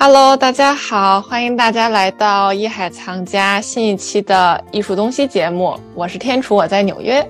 Hello，大家好，欢迎大家来到一海藏家新一期的艺术东西节目。我是天楚，我在纽约。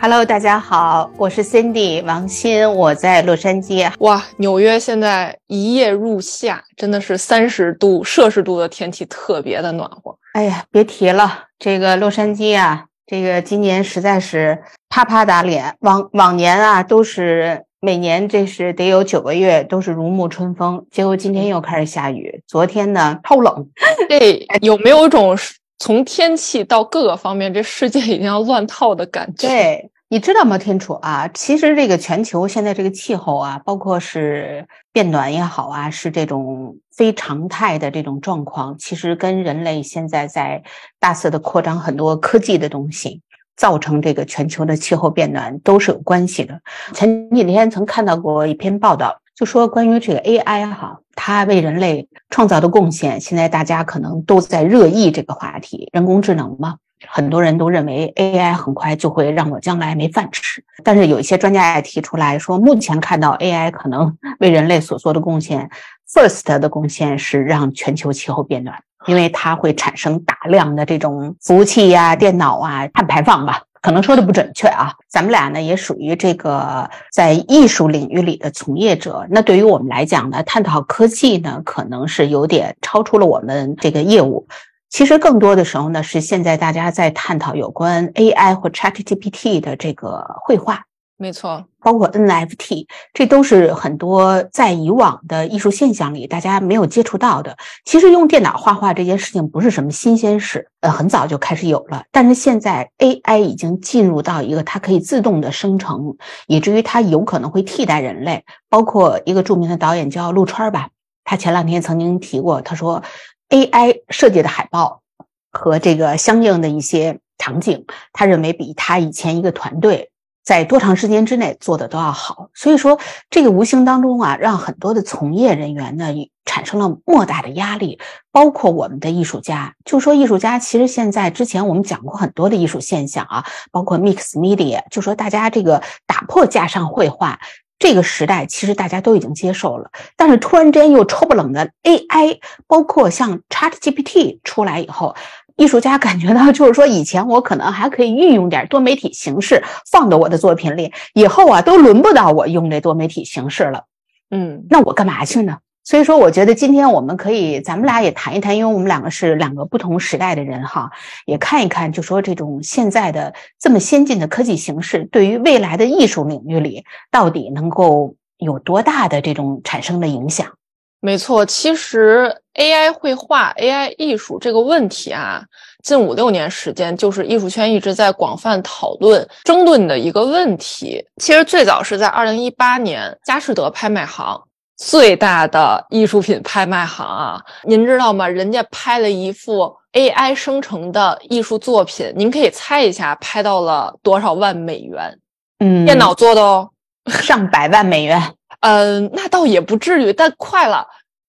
Hello，大家好，我是 Cindy 王鑫，我在洛杉矶。哇，纽约现在一夜入夏，真的是三十度摄氏度的天气，特别的暖和。哎呀，别提了，这个洛杉矶啊，这个今年实在是啪啪打脸。往往年啊，都是每年这是得有九个月都是如沐春风，结果今天又开始下雨。昨天呢，超冷。对有没有一种？从天气到各个方面，这世界已经要乱套的感觉。对，你知道吗，天楚啊？其实这个全球现在这个气候啊，包括是变暖也好啊，是这种非常态的这种状况，其实跟人类现在在大肆的扩张很多科技的东西，造成这个全球的气候变暖都是有关系的。前几天曾看到过一篇报道。就说关于这个 AI 哈，它为人类创造的贡献，现在大家可能都在热议这个话题。人工智能嘛，很多人都认为 AI 很快就会让我将来没饭吃。但是有一些专家也提出来说，目前看到 AI 可能为人类所做的贡献，first 的贡献是让全球气候变暖，因为它会产生大量的这种服务器呀、电脑啊碳排放吧。可能说的不准确啊，咱们俩呢也属于这个在艺术领域里的从业者。那对于我们来讲呢，探讨科技呢，可能是有点超出了我们这个业务。其实更多的时候呢，是现在大家在探讨有关 AI 或 ChatGPT 的这个绘画。没错，包括 NFT，这都是很多在以往的艺术现象里大家没有接触到的。其实用电脑画画这件事情不是什么新鲜事，呃，很早就开始有了。但是现在 AI 已经进入到一个它可以自动的生成，以至于它有可能会替代人类。包括一个著名的导演叫陆川吧，他前两天曾经提过，他说 AI 设计的海报和这个相应的一些场景，他认为比他以前一个团队。在多长时间之内做的都要好，所以说这个无形当中啊，让很多的从业人员呢产生了莫大的压力，包括我们的艺术家。就说艺术家，其实现在之前我们讲过很多的艺术现象啊，包括 mix media，就说大家这个打破架上绘画这个时代，其实大家都已经接受了。但是突然间又抽不冷的 AI，包括像 ChatGPT 出来以后。艺术家感觉到，就是说，以前我可能还可以运用点多媒体形式放到我的作品里，以后啊，都轮不到我用这多媒体形式了。嗯，那我干嘛去呢？所以说，我觉得今天我们可以，咱们俩也谈一谈，因为我们两个是两个不同时代的人哈，也看一看，就说这种现在的这么先进的科技形式，对于未来的艺术领域里，到底能够有多大的这种产生的影响？没错，其实 AI 绘画、AI 艺术这个问题啊，近五六年时间，就是艺术圈一直在广泛讨论、争论的一个问题。其实最早是在二零一八年，佳士得拍卖行最大的艺术品拍卖行啊，您知道吗？人家拍了一幅 AI 生成的艺术作品，您可以猜一下，拍到了多少万美元？嗯，电脑做的哦，上百万美元。嗯，那倒也不至于，但快了。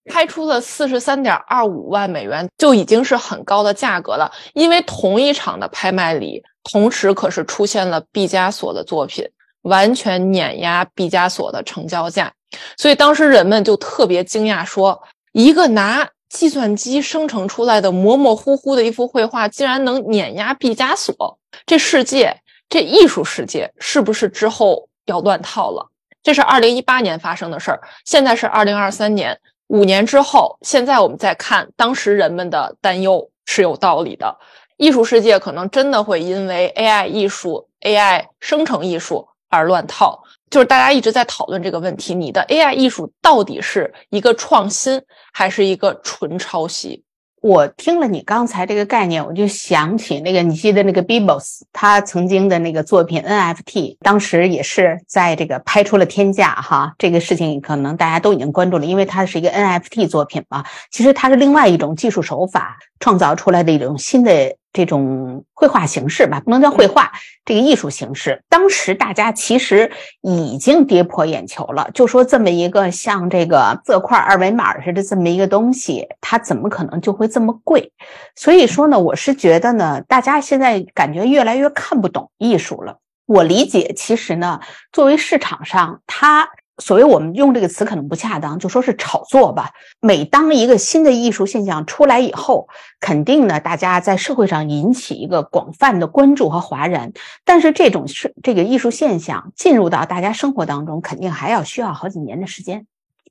拍出了四十三点二五万美元，就已经是很高的价格了。因为同一场的拍卖里，同时可是出现了毕加索的作品，完全碾压毕加索的成交价。所以当时人们就特别惊讶，说一个拿计算机生成出来的模模糊糊的一幅绘画，竟然能碾压毕加索。这世界，这艺术世界，是不是之后要乱套了？这是二零一八年发生的事儿，现在是二零二三年。五年之后，现在我们再看当时人们的担忧是有道理的。艺术世界可能真的会因为 AI 艺术、AI 生成艺术而乱套。就是大家一直在讨论这个问题：你的 AI 艺术到底是一个创新，还是一个纯抄袭？我听了你刚才这个概念，我就想起那个你记得那个 Bibos，他曾经的那个作品 NFT，当时也是在这个拍出了天价哈。这个事情可能大家都已经关注了，因为它是一个 NFT 作品嘛。其实它是另外一种技术手法创造出来的一种新的。这种绘画形式吧，不能叫绘画，这个艺术形式，当时大家其实已经跌破眼球了。就说这么一个像这个色块二维码似的这么一个东西，它怎么可能就会这么贵？所以说呢，我是觉得呢，大家现在感觉越来越看不懂艺术了。我理解，其实呢，作为市场上它。所谓我们用这个词可能不恰当，就说是炒作吧。每当一个新的艺术现象出来以后，肯定呢，大家在社会上引起一个广泛的关注和哗然。但是这种是这个艺术现象进入到大家生活当中，肯定还要需要好几年的时间。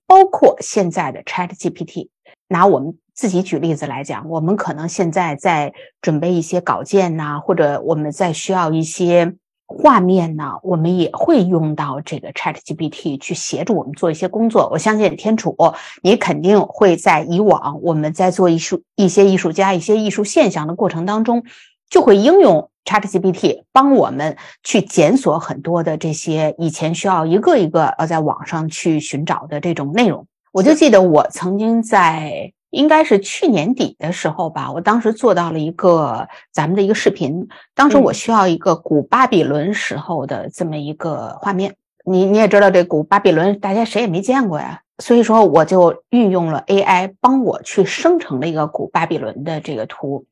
包括现在的 Chat GPT，拿我们自己举例子来讲，我们可能现在在准备一些稿件呐，或者我们在需要一些。画面呢，我们也会用到这个 Chat GPT 去协助我们做一些工作。我相信天楚，你肯定会在以往我们在做艺术、一些艺术家、一些艺术现象的过程当中，就会应用 Chat GPT 帮我们去检索很多的这些以前需要一个一个呃在网上去寻找的这种内容。我就记得我曾经在。应该是去年底的时候吧，我当时做到了一个咱们的一个视频。当时我需要一个古巴比伦时候的这么一个画面。你你也知道，这古巴比伦大家谁也没见过呀，所以说我就运用了 AI 帮我去生成了一个古巴比伦的这个图。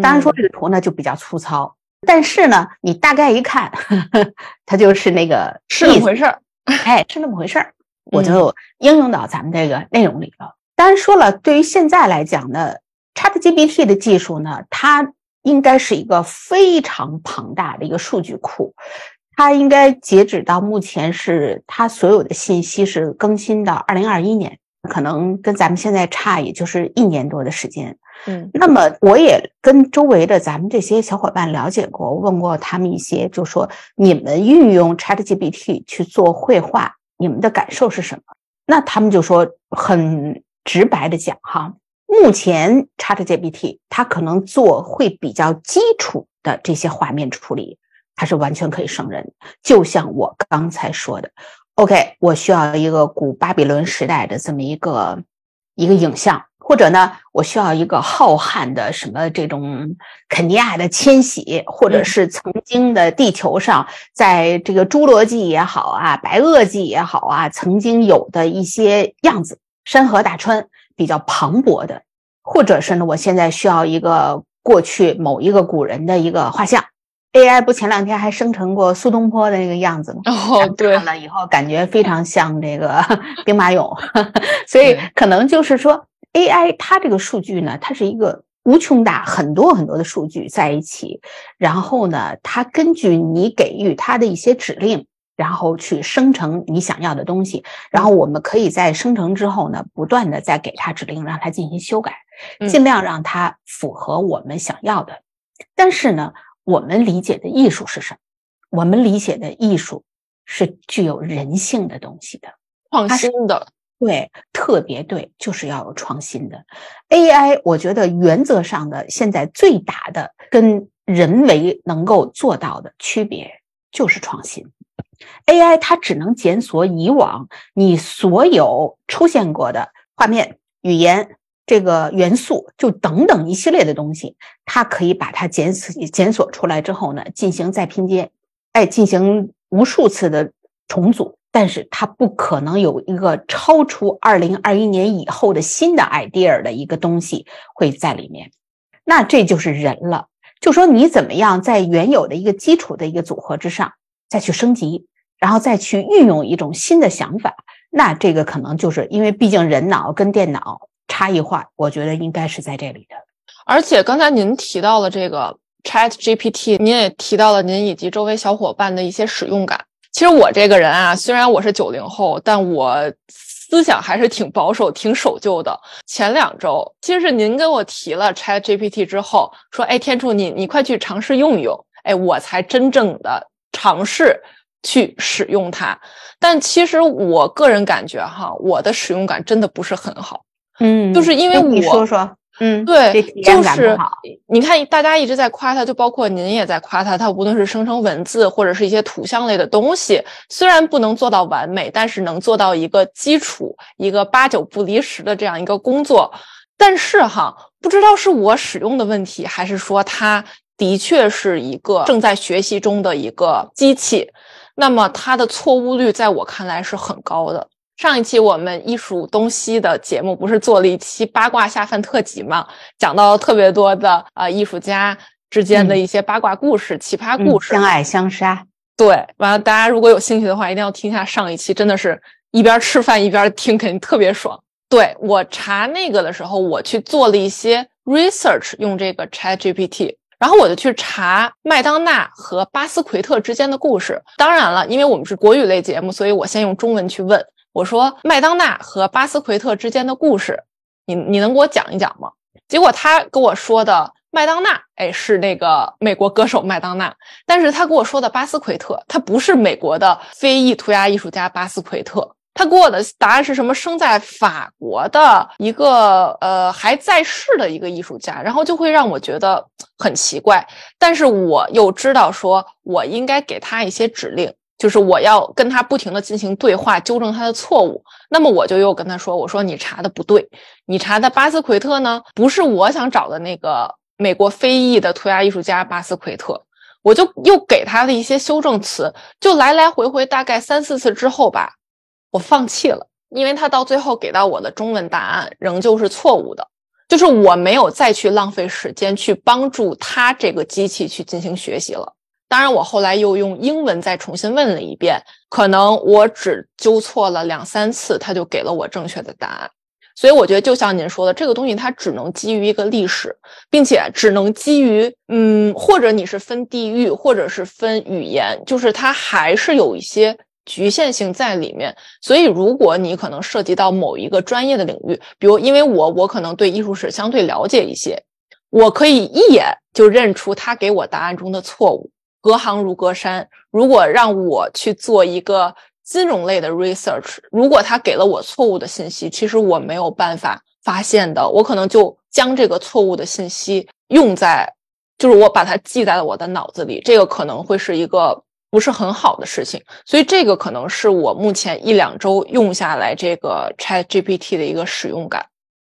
当然说这个图呢就比较粗糙，但是呢你大概一看，它就是那个是那么回事儿，哎，是那么回事儿，我就应用到咱们这个内容里了。当然说了，对于现在来讲呢，ChatGPT 的技术呢，它应该是一个非常庞大的一个数据库，它应该截止到目前是它所有的信息是更新到二零二一年，可能跟咱们现在差也就是一年多的时间。嗯，那么我也跟周围的咱们这些小伙伴了解过，问过他们一些，就说你们运用 ChatGPT 去做绘画，你们的感受是什么？那他们就说很。直白的讲哈，目前 ChatGPT 它可能做会比较基础的这些画面处理，它是完全可以胜任。就像我刚才说的，OK，我需要一个古巴比伦时代的这么一个一个影像，或者呢，我需要一个浩瀚的什么这种肯尼亚的迁徙，或者是曾经的地球上，在这个侏罗纪也好啊，白垩纪也好啊，曾经有的一些样子。山河大川比较磅礴的，或者是呢，我现在需要一个过去某一个古人的一个画像，AI 不前两天还生成过苏东坡的那个样子吗？哦，对，看了以后感觉非常像这个 兵马俑，所以可能就是说 AI 它这个数据呢，它是一个无穷大很多很多的数据在一起，然后呢，它根据你给予它的一些指令。然后去生成你想要的东西，然后我们可以在生成之后呢，不断的再给它指令，让它进行修改，尽量让它符合我们想要的。但是呢，我们理解的艺术是什么？我们理解的艺术是具有人性的东西的，创新的，对，特别对，就是要有创新的。AI，我觉得原则上的现在最大的跟人为能够做到的区别就是创新。AI 它只能检索以往你所有出现过的画面、语言这个元素，就等等一系列的东西，它可以把它检索检索出来之后呢，进行再拼接，哎，进行无数次的重组。但是它不可能有一个超出二零二一年以后的新的 idea 的一个东西会在里面。那这就是人了，就说你怎么样在原有的一个基础的一个组合之上。再去升级，然后再去运用一种新的想法，那这个可能就是因为毕竟人脑跟电脑差异化，我觉得应该是在这里的。而且刚才您提到了这个 Chat GPT，您也提到了您以及周围小伙伴的一些使用感。其实我这个人啊，虽然我是九零后，但我思想还是挺保守、挺守旧的。前两周，其实是您跟我提了 Chat GPT 之后，说：“哎，天柱，你你快去尝试用一用。”哎，我才真正的。尝试去使用它，但其实我个人感觉哈，我的使用感真的不是很好。嗯，就是因为你说说，嗯，对，就是你看大家一直在夸它，就包括您也在夸它，它无论是生成文字或者是一些图像类的东西，虽然不能做到完美，但是能做到一个基础、一个八九不离十的这样一个工作。但是哈，不知道是我使用的问题，还是说它。的确是一个正在学习中的一个机器，那么它的错误率在我看来是很高的。上一期我们艺术东西的节目不是做了一期八卦下饭特辑吗？讲到特别多的啊艺术家之间的一些八卦故事、奇葩故事，相爱相杀。对，完了大家如果有兴趣的话，一定要听一下上一期，真的是一边吃饭一边听，肯定特别爽。对我查那个的时候，我去做了一些 research，用这个 Chat GPT，然后我就去查麦当娜和巴斯奎特之间的故事。当然了，因为我们是国语类节目，所以我先用中文去问我说：“麦当娜和巴斯奎特之间的故事，你你能给我讲一讲吗？”结果他跟我说的麦当娜，哎，是那个美国歌手麦当娜，但是他跟我说的巴斯奎特，他不是美国的非裔涂鸦艺术家巴斯奎特。他给我的答案是什么？生在法国的一个呃还在世的一个艺术家，然后就会让我觉得很奇怪。但是我又知道说，我应该给他一些指令，就是我要跟他不停的进行对话，纠正他的错误。那么我就又跟他说：“我说你查的不对，你查的巴斯奎特呢，不是我想找的那个美国非裔的涂鸦艺术家巴斯奎特。”我就又给他的一些修正词，就来来回回大概三四次之后吧。我放弃了，因为他到最后给到我的中文答案仍旧是错误的，就是我没有再去浪费时间去帮助他这个机器去进行学习了。当然，我后来又用英文再重新问了一遍，可能我只纠错了两三次，他就给了我正确的答案。所以我觉得，就像您说的，这个东西它只能基于一个历史，并且只能基于嗯，或者你是分地域，或者是分语言，就是它还是有一些。局限性在里面，所以如果你可能涉及到某一个专业的领域，比如因为我我可能对艺术史相对了解一些，我可以一眼就认出他给我答案中的错误，隔行如隔山。如果让我去做一个金融类的 research，如果他给了我错误的信息，其实我没有办法发现的，我可能就将这个错误的信息用在，就是我把它记在了我的脑子里，这个可能会是一个。不是很好的事情，所以这个可能是我目前一两周用下来这个 Chat GPT 的一个使用感。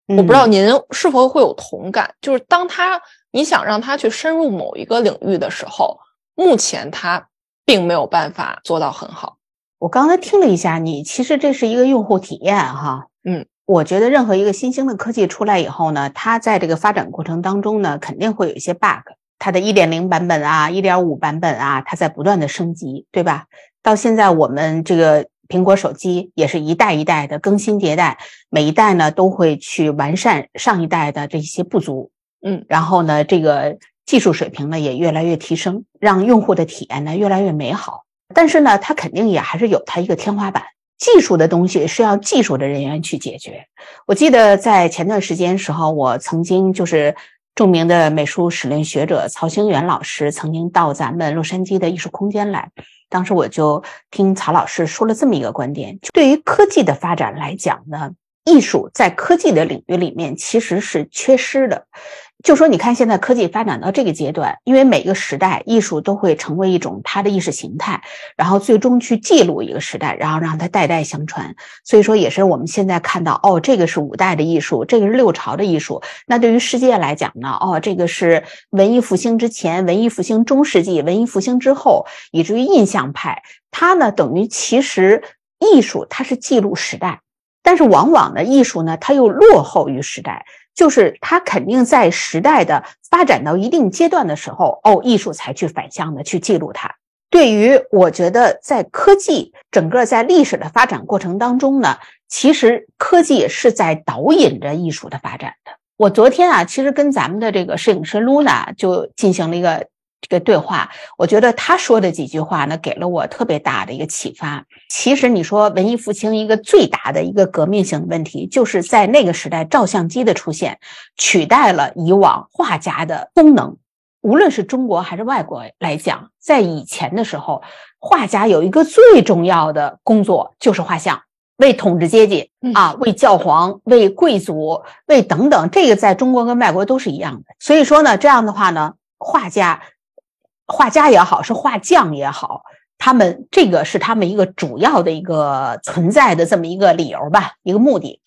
我不知道您是否会有同感，就是当它你想让它去深入某一个领域的时候，目前它并没有办法做到很好。我刚才听了一下，你其实这是一个用户体验哈，嗯，我觉得任何一个新兴的科技出来以后呢，它在这个发展过程当中呢，肯定会有一些 bug。它的一点零版本啊，一点五版本啊，它在不断的升级，对吧？到现在我们这个苹果手机也是一代一代的更新迭代，每一代呢都会去完善上一代的这些不足，嗯，然后呢，这个技术水平呢也越来越提升，让用户的体验呢越来越美好。但是呢，它肯定也还是有它一个天花板，技术的东西是要技术的人员去解决。我记得在前段时间时候，我曾经就是。著名的美术史论学者曹兴元老师曾经到咱们洛杉矶的艺术空间来，当时我就听曹老师说了这么一个观点：，对于科技的发展来讲呢，艺术在科技的领域里面其实是缺失的。就说你看，现在科技发展到这个阶段，因为每个时代艺术都会成为一种它的意识形态，然后最终去记录一个时代，然后让它代代相传。所以说，也是我们现在看到，哦，这个是五代的艺术，这个是六朝的艺术。那对于世界来讲呢，哦，这个是文艺复兴之前、文艺复兴中世纪、文艺复兴之后，以至于印象派。它呢，等于其实艺术它是记录时代，但是往往呢，艺术呢，它又落后于时代。就是它肯定在时代的发展到一定阶段的时候，哦，艺术才去反向的去记录它。对于我觉得，在科技整个在历史的发展过程当中呢，其实科技是在导引着艺术的发展的。我昨天啊，其实跟咱们的这个摄影师 Luna 就进行了一个。这个对话，我觉得他说的几句话呢，给了我特别大的一个启发。其实你说文艺复兴一个最大的一个革命性的问题，就是在那个时代，照相机的出现取代了以往画家的功能。无论是中国还是外国来讲，在以前的时候，画家有一个最重要的工作就是画像，为统治阶级啊，为教皇、为贵族、为等等，这个在中国跟外国都是一样的。所以说呢，这样的话呢，画家。画家也好，是画匠也好，他们这个是他们一个主要的一个存在的这么一个理由吧，一个目的。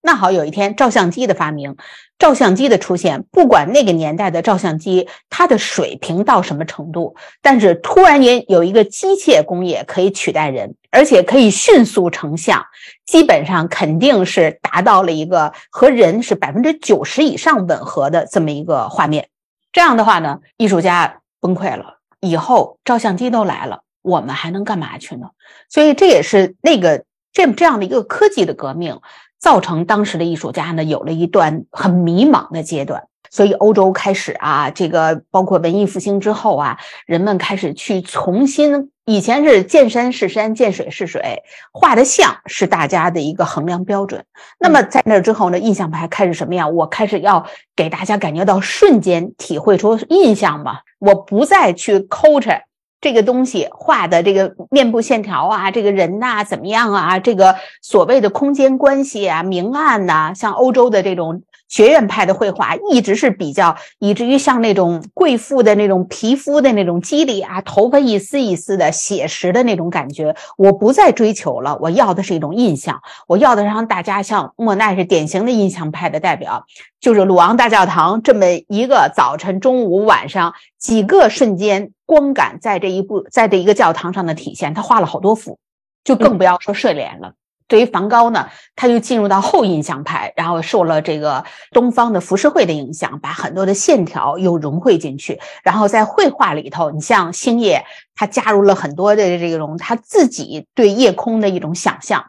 那好，有一天照相机的发明，照相机的出现，不管那个年代的照相机它的水平到什么程度，但是突然间有一个机械工业可以取代人，而且可以迅速成像，基本上肯定是达到了一个和人是百分之九十以上吻合的这么一个画面。这样的话呢，艺术家。崩溃了，以后照相机都来了，我们还能干嘛去呢？所以这也是那个这这样的一个科技的革命，造成当时的艺术家呢有了一段很迷茫的阶段。所以欧洲开始啊，这个包括文艺复兴之后啊，人们开始去重新，以前是见山是山，见水是水，画的像是大家的一个衡量标准。那么在那之后呢，印象派开始什么呀？我开始要给大家感觉到瞬间体会出印象嘛，我不再去抠着。这个东西画的这个面部线条啊，这个人呐怎么样啊？这个所谓的空间关系啊，明暗呐，像欧洲的这种。学院派的绘画一直是比较，以至于像那种贵妇的那种皮肤的那种肌理啊，头发一丝一丝的写实的那种感觉，我不再追求了。我要的是一种印象，我要的让大家像莫奈是典型的印象派的代表，就是鲁昂大教堂这么一个早晨、中午、晚上几个瞬间光感在这一部在这一个教堂上的体现。他画了好多幅，就更不要说睡莲了。对于梵高呢，他就进入到后印象派，然后受了这个东方的浮世绘的影响，把很多的线条又融汇进去。然后在绘画里头，你像星夜，他加入了很多的这种他自己对夜空的一种想象，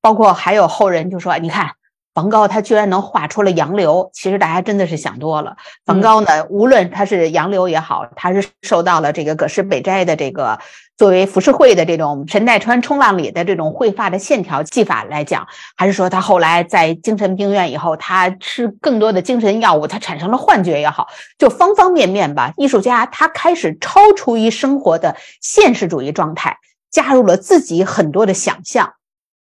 包括还有后人就说，你看。梵高他居然能画出了洋流，其实大家真的是想多了。梵高呢，无论他是洋流也好，他是受到了这个葛饰北斋的这个作为浮世绘的这种神奈川冲浪里的这种绘画的线条技法来讲，还是说他后来在精神病院以后，他吃更多的精神药物，他产生了幻觉也好，就方方面面吧。艺术家他开始超出于生活的现实主义状态，加入了自己很多的想象，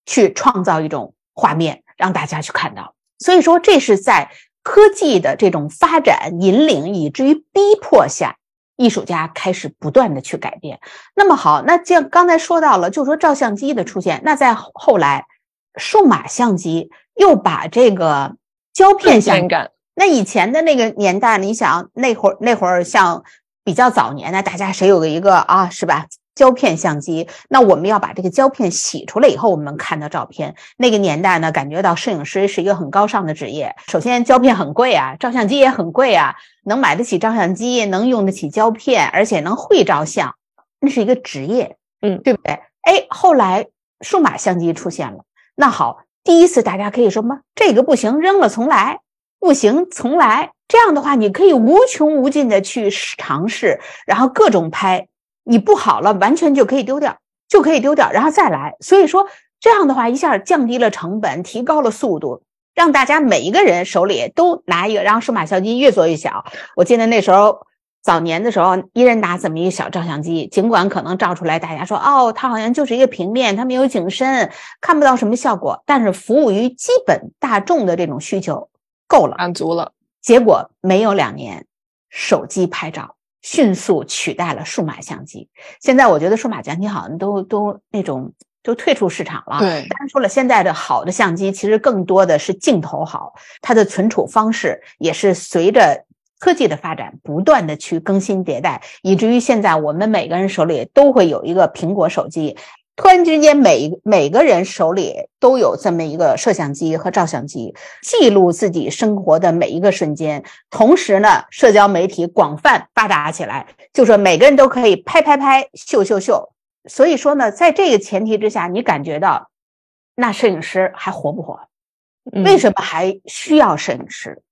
去创造一种画面。让大家去看到，所以说这是在科技的这种发展引领以至于逼迫下，艺术家开始不断的去改变。那么好，那像刚才说到了，就说照相机的出现，那在后来，数码相机又把这个胶片相感。那以前的那个年代，你想那会儿那会儿像比较早年的，大家谁有个一个啊，是吧？胶片相机，那我们要把这个胶片洗出来以后，我们看到照片。那个年代呢，感觉到摄影师是一个很高尚的职业。首先，胶片很贵啊，照相机也很贵啊，能买得起照相机，能用得起胶片，而且能会照相，那是一个职业，嗯，对不对？哎，后来数码相机出现了，那好，第一次大家可以说吗？这个不行，扔了重来，不行，重来。这样的话，你可以无穷无尽的去尝试，然后各种拍。你不好了，完全就可以丢掉，就可以丢掉，然后再来。所以说这样的话，一下降低了成本，提高了速度，让大家每一个人手里都拿一个，然后数码相机越做越小。我记得那时候早年的时候，一人拿这么一个小照相机，尽管可能照出来，大家说哦，它好像就是一个平面，它没有景深，看不到什么效果，但是服务于基本大众的这种需求够了，满足了。结果没有两年，手机拍照。迅速取代了数码相机。现在我觉得数码相机好像都都那种都退出市场了。对，当然说了，现在的好的相机其实更多的是镜头好，它的存储方式也是随着科技的发展不断的去更新迭代，以至于现在我们每个人手里都会有一个苹果手机。突然之间，每每个人手里都有这么一个摄像机和照相机，记录自己生活的每一个瞬间。同时呢，社交媒体广泛发达起来，就说每个人都可以拍拍拍、秀秀秀。所以说呢，在这个前提之下，你感觉到那摄影师还活不活？为什么还需要摄影师？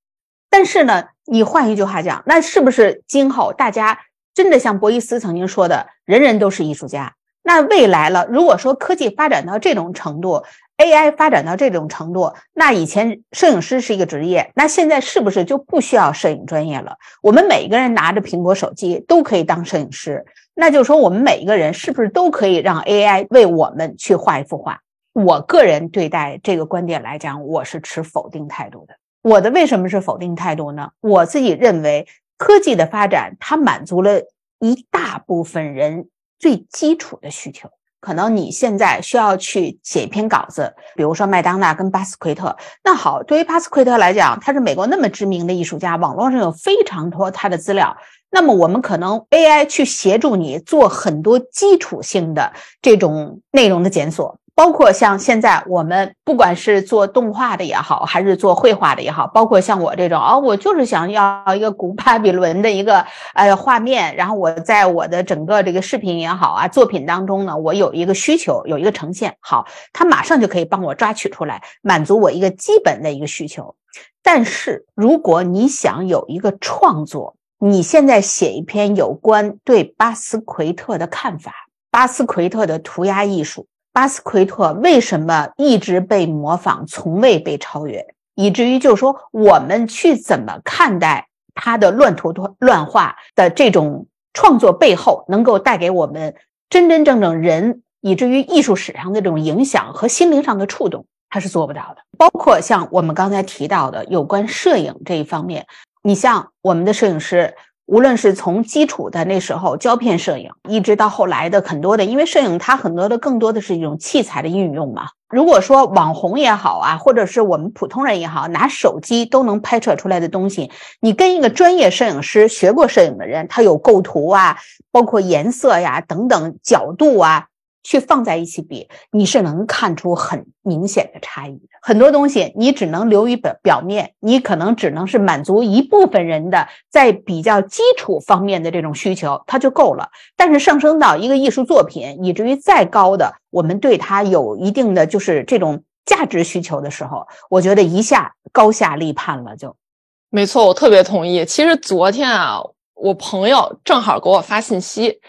但是呢，你换一句话讲，那是不是今后大家真的像博伊斯曾经说的，人人都是艺术家？那未来了，如果说科技发展到这种程度，AI 发展到这种程度，那以前摄影师是一个职业，那现在是不是就不需要摄影专业了？我们每一个人拿着苹果手机都可以当摄影师，那就是说我们每一个人是不是都可以让 AI 为我们去画一幅画？我个人对待这个观点来讲，我是持否定态度的。我的为什么是否定态度呢？我自己认为科技的发展，它满足了一大部分人。最基础的需求，可能你现在需要去写一篇稿子，比如说麦当娜跟巴斯奎特。那好，对于巴斯奎特来讲，他是美国那么知名的艺术家，网络上有非常多他的资料。那么我们可能 AI 去协助你做很多基础性的这种内容的检索。包括像现在我们不管是做动画的也好，还是做绘画的也好，包括像我这种哦，我就是想要一个古巴比伦的一个呃画面，然后我在我的整个这个视频也好啊作品当中呢，我有一个需求，有一个呈现，好，它马上就可以帮我抓取出来，满足我一个基本的一个需求。但是如果你想有一个创作，你现在写一篇有关对巴斯奎特的看法，巴斯奎特的涂鸦艺术。巴斯奎特为什么一直被模仿，从未被超越，以至于就是说，我们去怎么看待他的乱涂乱画的这种创作背后，能够带给我们真真正正人，以至于艺术史上的这种影响和心灵上的触动，他是做不到的。包括像我们刚才提到的有关摄影这一方面，你像我们的摄影师。无论是从基础的那时候胶片摄影，一直到后来的很多的，因为摄影它很多的更多的是一种器材的运用嘛。如果说网红也好啊，或者是我们普通人也好，拿手机都能拍摄出来的东西，你跟一个专业摄影师学过摄影的人，他有构图啊，包括颜色呀等等角度啊。去放在一起比，你是能看出很明显的差异。很多东西你只能留于表表面，你可能只能是满足一部分人的在比较基础方面的这种需求，它就够了。但是上升到一个艺术作品，以至于再高的，我们对它有一定的就是这种价值需求的时候，我觉得一下高下立判了。就没错，我特别同意。其实昨天啊。我朋友正好给我发信息，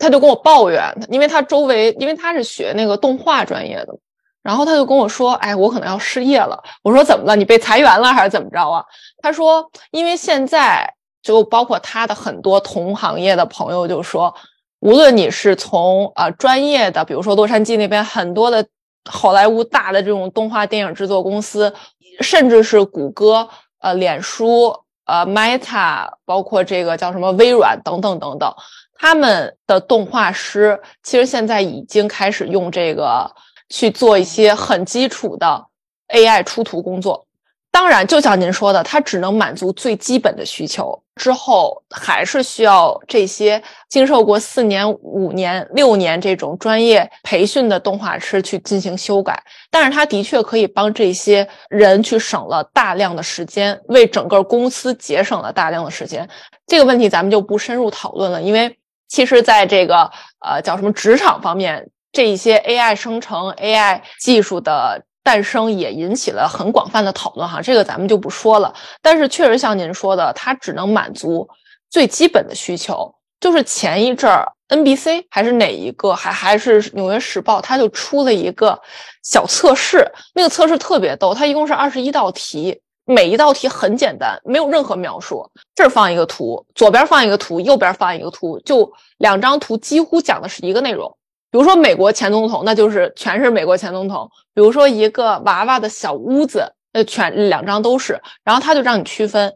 他就跟我抱怨，因为他周围，因为他是学那个动画专业的，然后他就跟我说：“哎，我可能要失业了。”我说：“怎么了？你被裁员了还是怎么着啊？”他说：“因为现在就包括他的很多同行业的朋友就说，无论你是从呃专业的，比如说洛杉矶那边很多的好莱坞大的这种动画电影制作公司，甚至是谷歌、呃脸书。”呃，Meta 包括这个叫什么微软等等等等，他们的动画师其实现在已经开始用这个去做一些很基础的 AI 出图工作。当然，就像您说的，它只能满足最基本的需求，之后还是需要这些经受过四年、五年、六年这种专业培训的动画师去进行修改。但是，它的确可以帮这些人去省了大量的时间，为整个公司节省了大量的时间。这个问题咱们就不深入讨论了，因为其实在这个呃叫什么职场方面，这一些 AI 生成 AI 技术的。诞生也引起了很广泛的讨论哈，这个咱们就不说了。但是确实像您说的，它只能满足最基本的需求。就是前一阵儿，NBC 还是哪一个，还还是纽约时报，它就出了一个小测试。那个测试特别逗，它一共是二十一道题，每一道题很简单，没有任何描述。这儿放一个图，左边放一个图，右边放一个图，就两张图几乎讲的是一个内容。比如说美国前总统，那就是全是美国前总统。比如说一个娃娃的小屋子，那，全两张都是。然后他就让你区分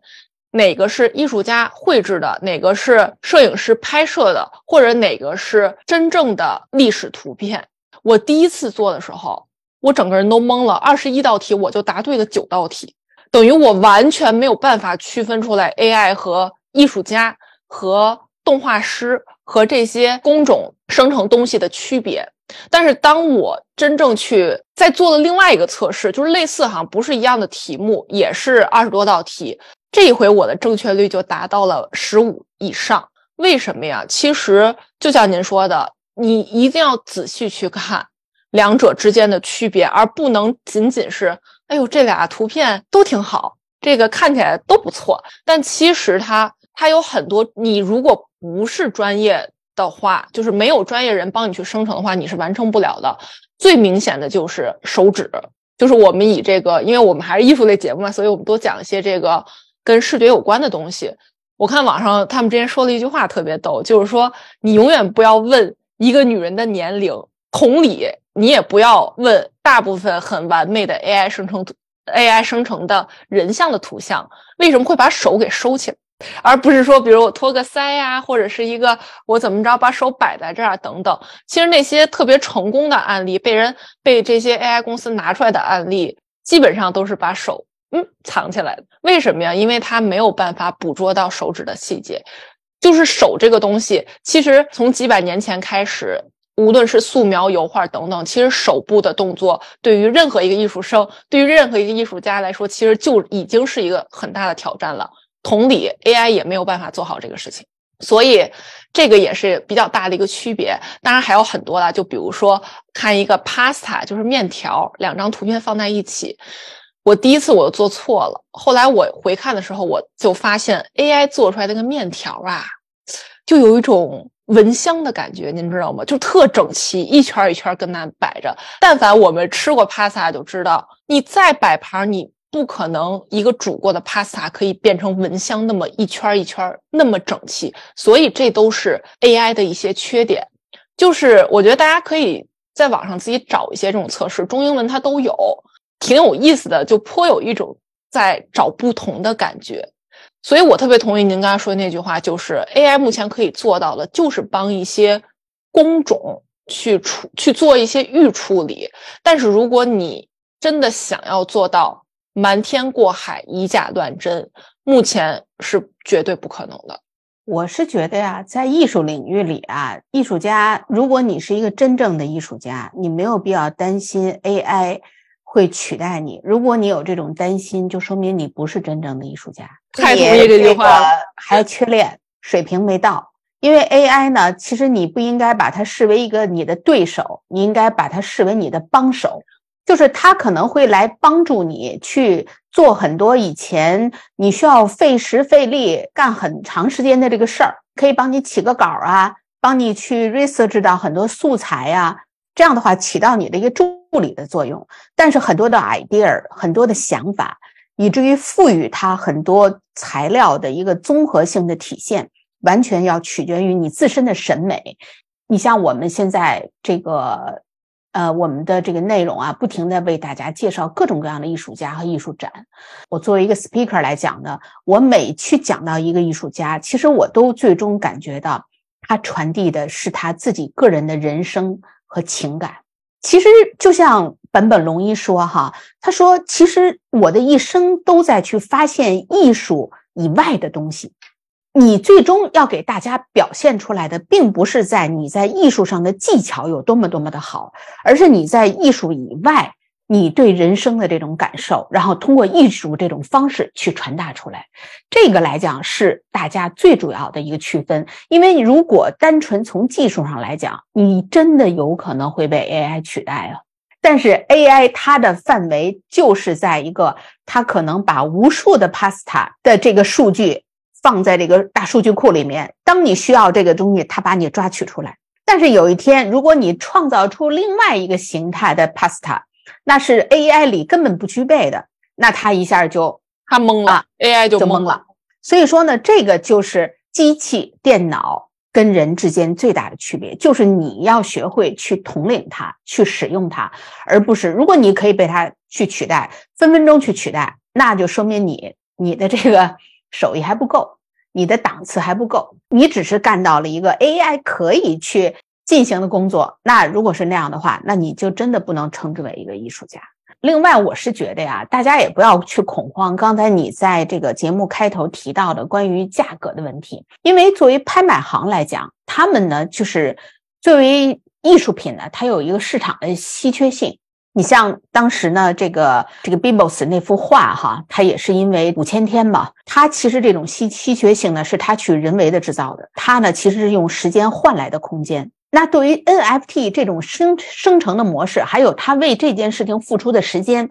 哪个是艺术家绘制的，哪个是摄影师拍摄的，或者哪个是真正的历史图片。我第一次做的时候，我整个人都懵了。二十一道题，我就答对了九道题，等于我完全没有办法区分出来 AI 和艺术家和动画师。和这些工种生成东西的区别，但是当我真正去在做了另外一个测试，就是类似哈，不是一样的题目，也是二十多道题，这一回我的正确率就达到了十五以上。为什么呀？其实就像您说的，你一定要仔细去看两者之间的区别，而不能仅仅是哎呦这俩图片都挺好，这个看起来都不错，但其实它它有很多，你如果。不是专业的话，就是没有专业人帮你去生成的话，你是完成不了的。最明显的就是手指，就是我们以这个，因为我们还是艺术类节目嘛，所以我们多讲一些这个跟视觉有关的东西。我看网上他们之前说了一句话特别逗，就是说你永远不要问一个女人的年龄，同理，你也不要问大部分很完美的 AI 生成图、AI 生成的人像的图像为什么会把手给收起来。而不是说，比如我托个腮呀，或者是一个我怎么着把手摆在这儿等等。其实那些特别成功的案例，被人被这些 AI 公司拿出来的案例，基本上都是把手嗯藏起来的。为什么呀？因为它没有办法捕捉到手指的细节。就是手这个东西，其实从几百年前开始，无论是素描、油画等等，其实手部的动作对于任何一个艺术生，对于任何一个艺术家来说，其实就已经是一个很大的挑战了。同理，AI 也没有办法做好这个事情，所以这个也是比较大的一个区别。当然还有很多啦，就比如说看一个 pasta，就是面条，两张图片放在一起，我第一次我做错了，后来我回看的时候，我就发现 AI 做出来那个面条啊，就有一种。蚊香的感觉，您知道吗？就特整齐，一圈一圈跟那摆着。但凡我们吃过 pasta 就知道，你再摆盘，你不可能一个煮过的 pasta 可以变成蚊香那么一圈一圈那么整齐。所以这都是 AI 的一些缺点。就是我觉得大家可以在网上自己找一些这种测试，中英文它都有，挺有意思的，就颇有一种在找不同的感觉。所以我特别同意您刚才说的那句话，就是 AI 目前可以做到的，就是帮一些工种去处去做一些预处理。但是如果你真的想要做到瞒天过海、以假乱真，目前是绝对不可能的。我是觉得呀，在艺术领域里啊，艺术家，如果你是一个真正的艺术家，你没有必要担心 AI。会取代你。如果你有这种担心，就说明你不是真正的艺术家。太同意这句话了，还缺练，水平没到。因为 AI 呢，其实你不应该把它视为一个你的对手，你应该把它视为你的帮手。就是它可能会来帮助你去做很多以前你需要费时费力干很长时间的这个事儿，可以帮你起个稿啊，帮你去 research 到很多素材呀。这样的话，起到你的一个助物理的作用。但是很多的 idea，很多的想法，以至于赋予它很多材料的一个综合性的体现，完全要取决于你自身的审美。你像我们现在这个，呃，我们的这个内容啊，不停的为大家介绍各种各样的艺术家和艺术展。我作为一个 speaker 来讲呢，我每去讲到一个艺术家，其实我都最终感觉到他传递的是他自己个人的人生。和情感，其实就像本本龙一说哈，他说：“其实我的一生都在去发现艺术以外的东西。你最终要给大家表现出来的，并不是在你在艺术上的技巧有多么多么的好，而是你在艺术以外。”你对人生的这种感受，然后通过艺术这种方式去传达出来，这个来讲是大家最主要的一个区分。因为如果单纯从技术上来讲，你真的有可能会被 AI 取代啊。但是 AI 它的范围就是在一个，它可能把无数的 pasta 的这个数据放在这个大数据库里面，当你需要这个东西，它把你抓取出来。但是有一天，如果你创造出另外一个形态的 pasta，那是 AI 里根本不具备的，那他一下就他懵了，AI 就懵了。所以说呢，这个就是机器、电脑跟人之间最大的区别，就是你要学会去统领它，去使用它，而不是如果你可以被它去取代，分分钟去取代，那就说明你你的这个 手艺还不够，你的档次还不够，你只是干到了一个 AI 可以去。进行的工作，那如果是那样的话，那你就真的不能称之为一个艺术家。另外，我是觉得呀，大家也不要去恐慌。刚才你在这个节目开头提到的关于价格的问题，因为作为拍卖行来讲，他们呢就是作为艺术品呢，它有一个市场的稀缺性。你像当时呢，这个这个 Bibos 那幅画哈，它也是因为五千天嘛，它其实这种稀稀缺性呢，是它去人为的制造的，它呢其实是用时间换来的空间。那对于 NFT 这种生生成的模式，还有他为这件事情付出的时间，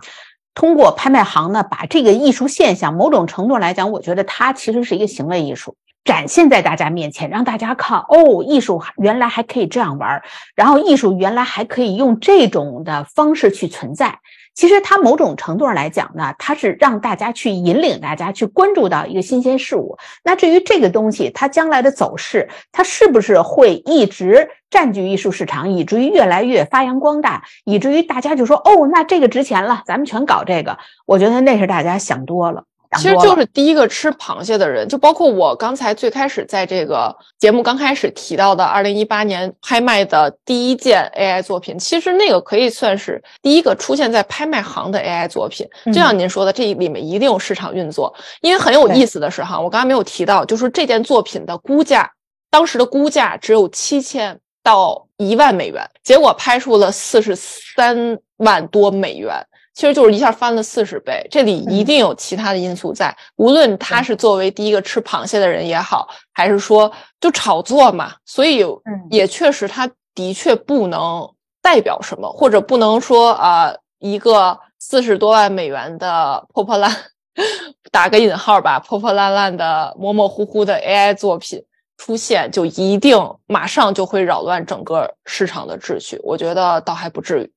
通过拍卖行呢，把这个艺术现象，某种程度来讲，我觉得它其实是一个行为艺术，展现在大家面前，让大家看，哦，艺术原来还可以这样玩，然后艺术原来还可以用这种的方式去存在。其实它某种程度上来讲呢，它是让大家去引领大家去关注到一个新鲜事物。那至于这个东西它将来的走势，它是不是会一直占据艺术市场，以至于越来越发扬光大，以至于大家就说哦，那这个值钱了，咱们全搞这个。我觉得那是大家想多了。其实就是第一个吃螃蟹的人，就包括我刚才最开始在这个节目刚开始提到的，二零一八年拍卖的第一件 AI 作品，其实那个可以算是第一个出现在拍卖行的 AI 作品。就像您说的，这里面一定有市场运作。因为很有意思的是哈，我刚才没有提到，就是这件作品的估价，当时的估价只有七千到。一万美元，结果拍出了四十三万多美元，其实就是一下翻了四十倍。这里一定有其他的因素在，无论他是作为第一个吃螃蟹的人也好，还是说就炒作嘛，所以也确实他的确不能代表什么，或者不能说啊一个四十多万美元的破破烂，打个引号吧，破破烂烂的模模糊糊的 AI 作品。出现就一定马上就会扰乱整个市场的秩序，我觉得倒还不至于。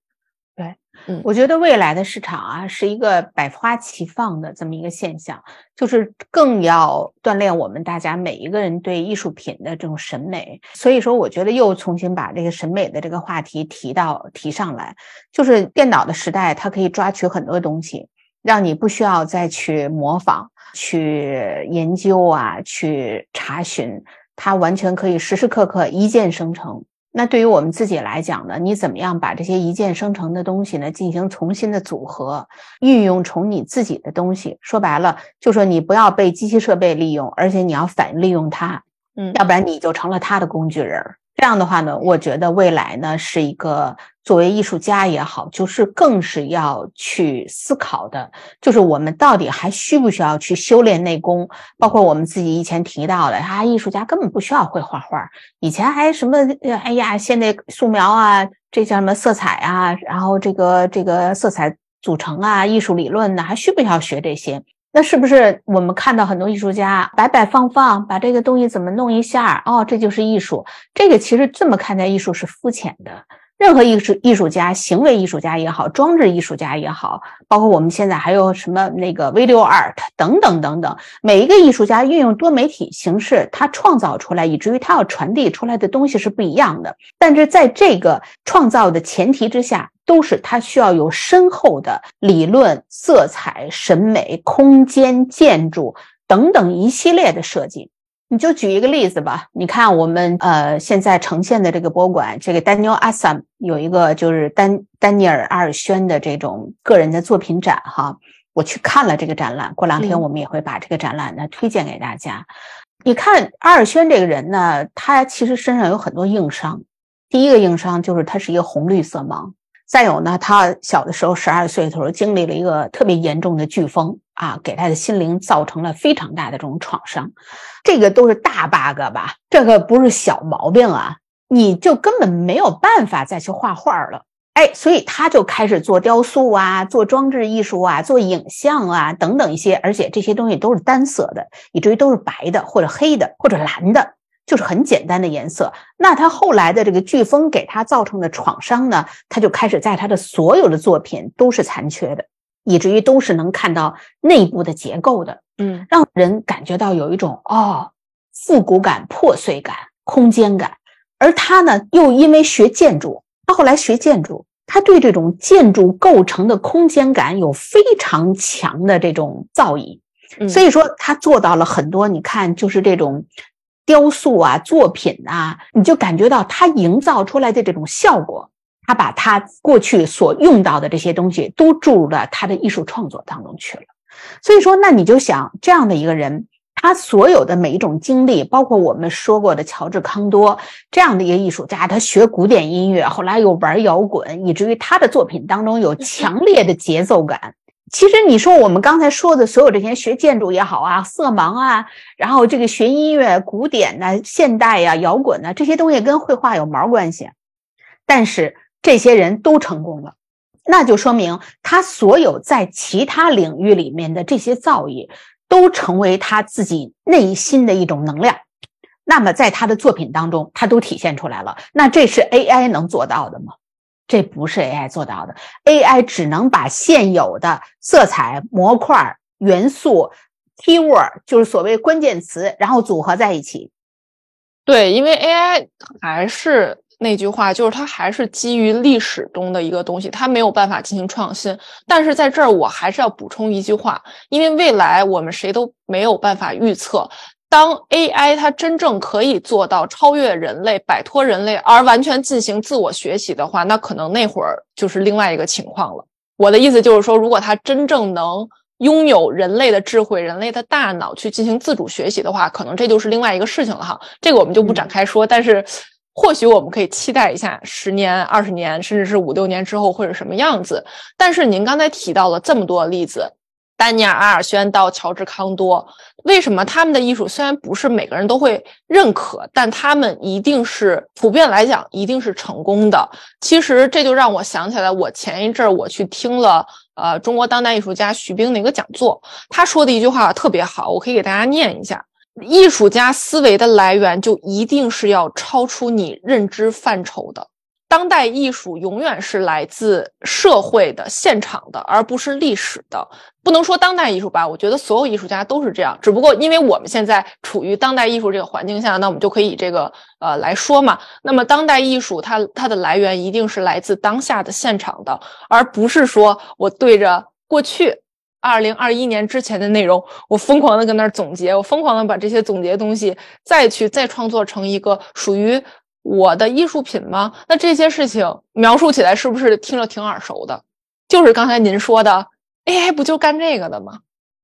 嗯，我觉得未来的市场啊是一个百花齐放的这么一个现象，就是更要锻炼我们大家每一个人对艺术品的这种审美。所以说，我觉得又重新把这个审美的这个话题提到提上来，就是电脑的时代，它可以抓取很多东西，让你不需要再去模仿、去研究啊、去查询。它完全可以时时刻刻一键生成。那对于我们自己来讲呢？你怎么样把这些一键生成的东西呢进行重新的组合，运用成你自己的东西？说白了，就说你不要被机器设备利用，而且你要反利用它，嗯，要不然你就成了它的工具人。这样的话呢，我觉得未来呢是一个作为艺术家也好，就是更是要去思考的，就是我们到底还需不需要去修炼内功？包括我们自己以前提到的，啊，艺术家根本不需要会画画，以前还什么，哎呀，现在素描啊，这叫什么色彩啊，然后这个这个色彩组成啊，艺术理论呢，还需不需要学这些？那是不是我们看到很多艺术家摆摆放放，把这个东西怎么弄一下？哦，这就是艺术。这个其实这么看待艺术是肤浅的。任何艺术艺术家、行为艺术家也好，装置艺术家也好，包括我们现在还有什么那个 video art 等等等等，每一个艺术家运用多媒体形式，他创造出来，以至于他要传递出来的东西是不一样的。但是在这个创造的前提之下，都是他需要有深厚的理论、色彩、审美、空间、建筑等等一系列的设计。你就举一个例子吧，你看我们呃现在呈现的这个博物馆，这个 Daniel Assam 有一个就是丹丹尼尔阿尔宣的这种个人的作品展哈，我去看了这个展览，过两天我们也会把这个展览呢推荐给大家。你看阿尔轩这个人呢，他其实身上有很多硬伤，第一个硬伤就是他是一个红绿色盲。再有呢，他小的时候十二岁的时候经历了一个特别严重的飓风啊，给他的心灵造成了非常大的这种创伤，这个都是大 bug 吧？这个不是小毛病啊，你就根本没有办法再去画画了，哎，所以他就开始做雕塑啊，做装置艺术啊，做影像啊等等一些，而且这些东西都是单色的，以至于都是白的或者黑的或者蓝的。就是很简单的颜色，那他后来的这个飓风给他造成的创伤呢，他就开始在他的所有的作品都是残缺的，以至于都是能看到内部的结构的，嗯，让人感觉到有一种哦复古感、破碎感、空间感。而他呢，又因为学建筑，他后来学建筑，他对这种建筑构成的空间感有非常强的这种造诣，所以说他做到了很多。你看，就是这种。雕塑啊，作品啊，你就感觉到他营造出来的这种效果，他把他过去所用到的这些东西都注入到他的艺术创作当中去了。所以说，那你就想这样的一个人，他所有的每一种经历，包括我们说过的乔治康多这样的一个艺术家，他学古典音乐，后来又玩摇滚，以至于他的作品当中有强烈的节奏感。其实你说我们刚才说的所有这些学建筑也好啊，色盲啊，然后这个学音乐、古典呐、现代呀、摇滚呐，这些东西跟绘画有毛关系？但是这些人都成功了，那就说明他所有在其他领域里面的这些造诣，都成为他自己内心的一种能量。那么在他的作品当中，他都体现出来了。那这是 AI 能做到的吗？这不是 AI 做到的，AI 只能把现有的色彩、模块、元素、keyword，就是所谓关键词，然后组合在一起。对，因为 AI 还是那句话，就是它还是基于历史中的一个东西，它没有办法进行创新。但是在这儿，我还是要补充一句话，因为未来我们谁都没有办法预测。当 AI 它真正可以做到超越人类、摆脱人类而完全进行自我学习的话，那可能那会儿就是另外一个情况了。我的意思就是说，如果它真正能拥有人类的智慧、人类的大脑去进行自主学习的话，可能这就是另外一个事情了哈。这个我们就不展开说。但是或许我们可以期待一下十年、二十年，甚至是五六年之后会是什么样子。但是您刚才提到了这么多例子，丹尼尔·阿尔宣到乔治·康多，为什么他们的艺术虽然不是每个人都会认可，但他们一定是普遍来讲一定是成功的？其实这就让我想起来，我前一阵儿我去听了呃中国当代艺术家徐冰的一个讲座，他说的一句话特别好，我可以给大家念一下。艺术家思维的来源就一定是要超出你认知范畴的。当代艺术永远是来自社会的现场的，而不是历史的。不能说当代艺术吧，我觉得所有艺术家都是这样。只不过因为我们现在处于当代艺术这个环境下，那我们就可以以这个呃来说嘛。那么当代艺术它它的来源一定是来自当下的现场的，而不是说我对着过去。二零二一年之前的内容，我疯狂的跟那儿总结，我疯狂的把这些总结东西再去再创作成一个属于我的艺术品吗？那这些事情描述起来是不是听着挺耳熟的？就是刚才您说的，AI 不就干这个的吗？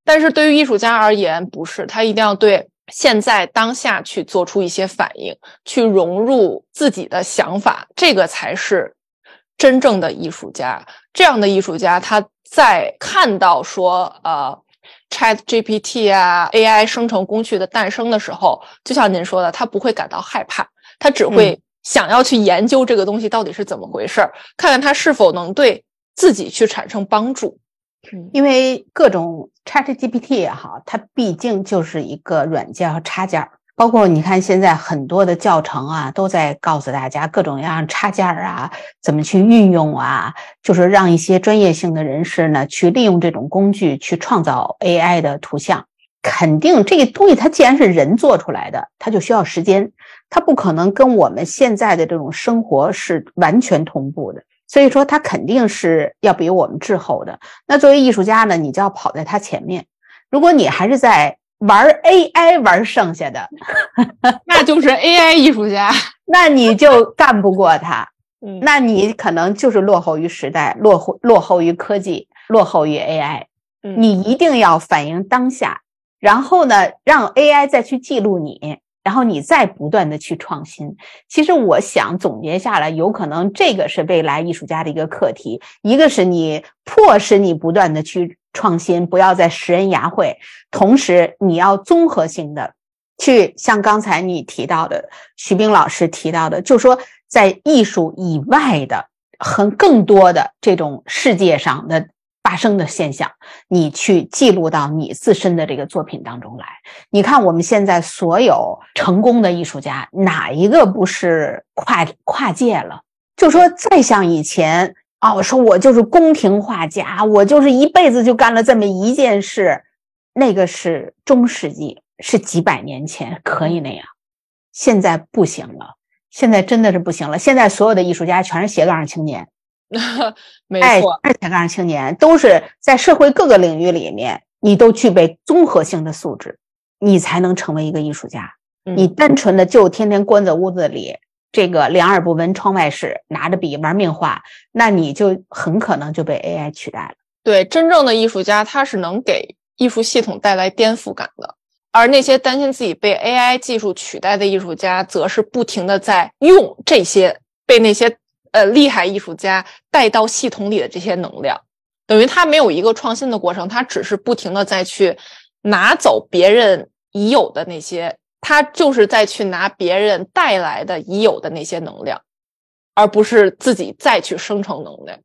但是对于艺术家而言，不是，他一定要对现在当下去做出一些反应，去融入自己的想法，这个才是真正的艺术家。这样的艺术家，他。在看到说呃，Chat GPT 啊，AI 生成工具的诞生的时候，就像您说的，他不会感到害怕，他只会想要去研究这个东西到底是怎么回事儿，看看它是否能对自己去产生帮助。因为各种 Chat GPT 也好，它毕竟就是一个软件和插件儿。包括你看，现在很多的教程啊，都在告诉大家各种各样插件儿啊，怎么去运用啊，就是让一些专业性的人士呢，去利用这种工具去创造 AI 的图像。肯定这个东西它既然是人做出来的，它就需要时间，它不可能跟我们现在的这种生活是完全同步的。所以说，它肯定是要比我们滞后的。那作为艺术家呢，你就要跑在它前面。如果你还是在玩 AI 玩剩下的，那就是 AI 艺术家，那你就干不过他。那你可能就是落后于时代，落后落后于科技，落后于 AI。你一定要反映当下，然后呢，让 AI 再去记录你，然后你再不断的去创新。其实我想总结下来，有可能这个是未来艺术家的一个课题，一个是你迫使你不断的去。创新不要再食人牙慧，同时你要综合性的去像刚才你提到的徐冰老师提到的，就说在艺术以外的很更多的这种世界上的发生的现象，你去记录到你自身的这个作品当中来。你看我们现在所有成功的艺术家，哪一个不是跨跨界了？就说再像以前。啊，我说我就是宫廷画家，我就是一辈子就干了这么一件事，那个是中世纪，是几百年前可以那样，现在不行了，现在真的是不行了。现在所有的艺术家全是斜杠青年，没错，斜杠青年都是在社会各个领域里面，你都具备综合性的素质，你才能成为一个艺术家。你单纯的就天天关在屋子里。这个两耳不闻窗外事，拿着笔玩命画，那你就很可能就被 AI 取代了。对，真正的艺术家，他是能给艺术系统带来颠覆感的，而那些担心自己被 AI 技术取代的艺术家，则是不停的在用这些被那些呃厉害艺术家带到系统里的这些能量，等于他没有一个创新的过程，他只是不停的在去拿走别人已有的那些。他就是在去拿别人带来的已有的那些能量，而不是自己再去生成能量。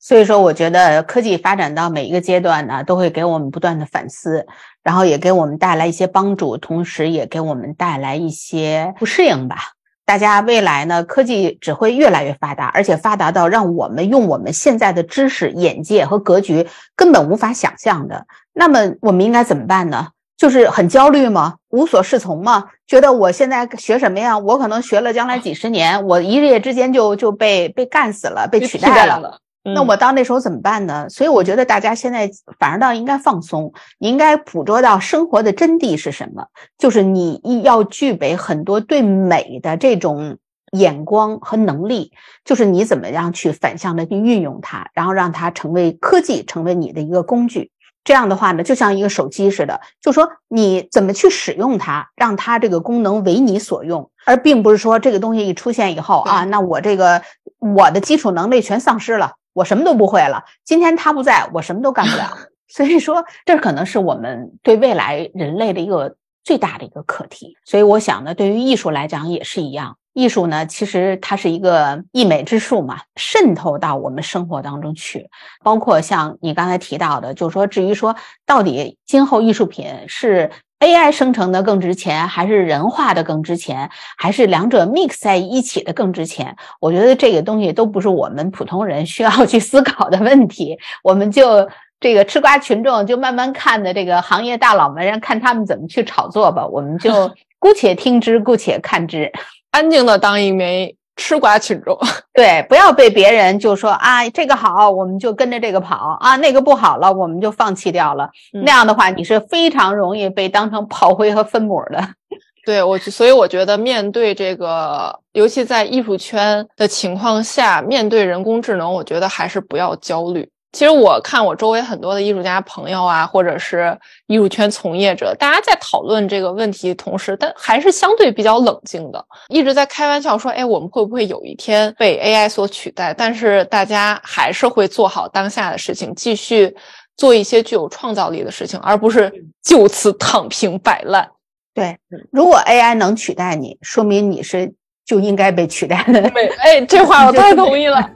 所以说，我觉得科技发展到每一个阶段呢，都会给我们不断的反思，然后也给我们带来一些帮助，同时也给我们带来一些不适应吧。大家未来呢，科技只会越来越发达，而且发达到让我们用我们现在的知识、眼界和格局根本无法想象的。那么，我们应该怎么办呢？就是很焦虑吗？无所适从吗？觉得我现在学什么呀？我可能学了将来几十年，我一夜之间就就被被干死了，被取代了。那我到那时候怎么办呢？所以我觉得大家现在反而倒应该放松，你应该捕捉到生活的真谛是什么，就是你要具备很多对美的这种眼光和能力，就是你怎么样去反向的去运用它，然后让它成为科技，成为你的一个工具。这样的话呢，就像一个手机似的，就说你怎么去使用它，让它这个功能为你所用，而并不是说这个东西一出现以后啊，那我这个我的基础能力全丧失了，我什么都不会了。今天他不在，我什么都干不了。所以说，这可能是我们对未来人类的一个最大的一个课题。所以我想呢，对于艺术来讲也是一样。艺术呢，其实它是一个溢美之术嘛，渗透到我们生活当中去。包括像你刚才提到的，就是说，至于说到底今后艺术品是 AI 生成的更值钱，还是人画的更值钱，还是两者 mix 在一起的更值钱？我觉得这个东西都不是我们普通人需要去思考的问题。我们就这个吃瓜群众就慢慢看的这个行业大佬们，让看他们怎么去炒作吧。我们就 姑且听之，姑且看之。安静的当一枚吃瓜群众，对，不要被别人就说啊这个好，我们就跟着这个跑啊，那个不好了，我们就放弃掉了。那样的话，你是非常容易被当成炮灰和分母的。对我，所以我觉得面对这个，尤其在艺术圈的情况下，面对人工智能，我觉得还是不要焦虑。其实我看我周围很多的艺术家朋友啊，或者是艺术圈从业者，大家在讨论这个问题的同时，但还是相对比较冷静的，一直在开玩笑说：“哎，我们会不会有一天被 AI 所取代？”但是大家还是会做好当下的事情，继续做一些具有创造力的事情，而不是就此躺平摆烂。对，如果 AI 能取代你，说明你是就应该被取代的。哎，这话我太同意了。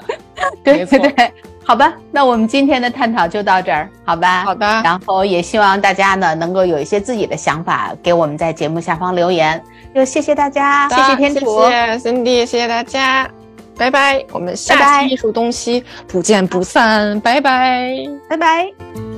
对 对对。好吧，那我们今天的探讨就到这儿，好吧？好的。然后也希望大家呢能够有一些自己的想法，给我们在节目下方留言。就谢谢大家，谢谢天楚，谢谢 Cindy，谢谢大家，拜拜。我们下期艺术东西不见不散，拜拜，拜拜。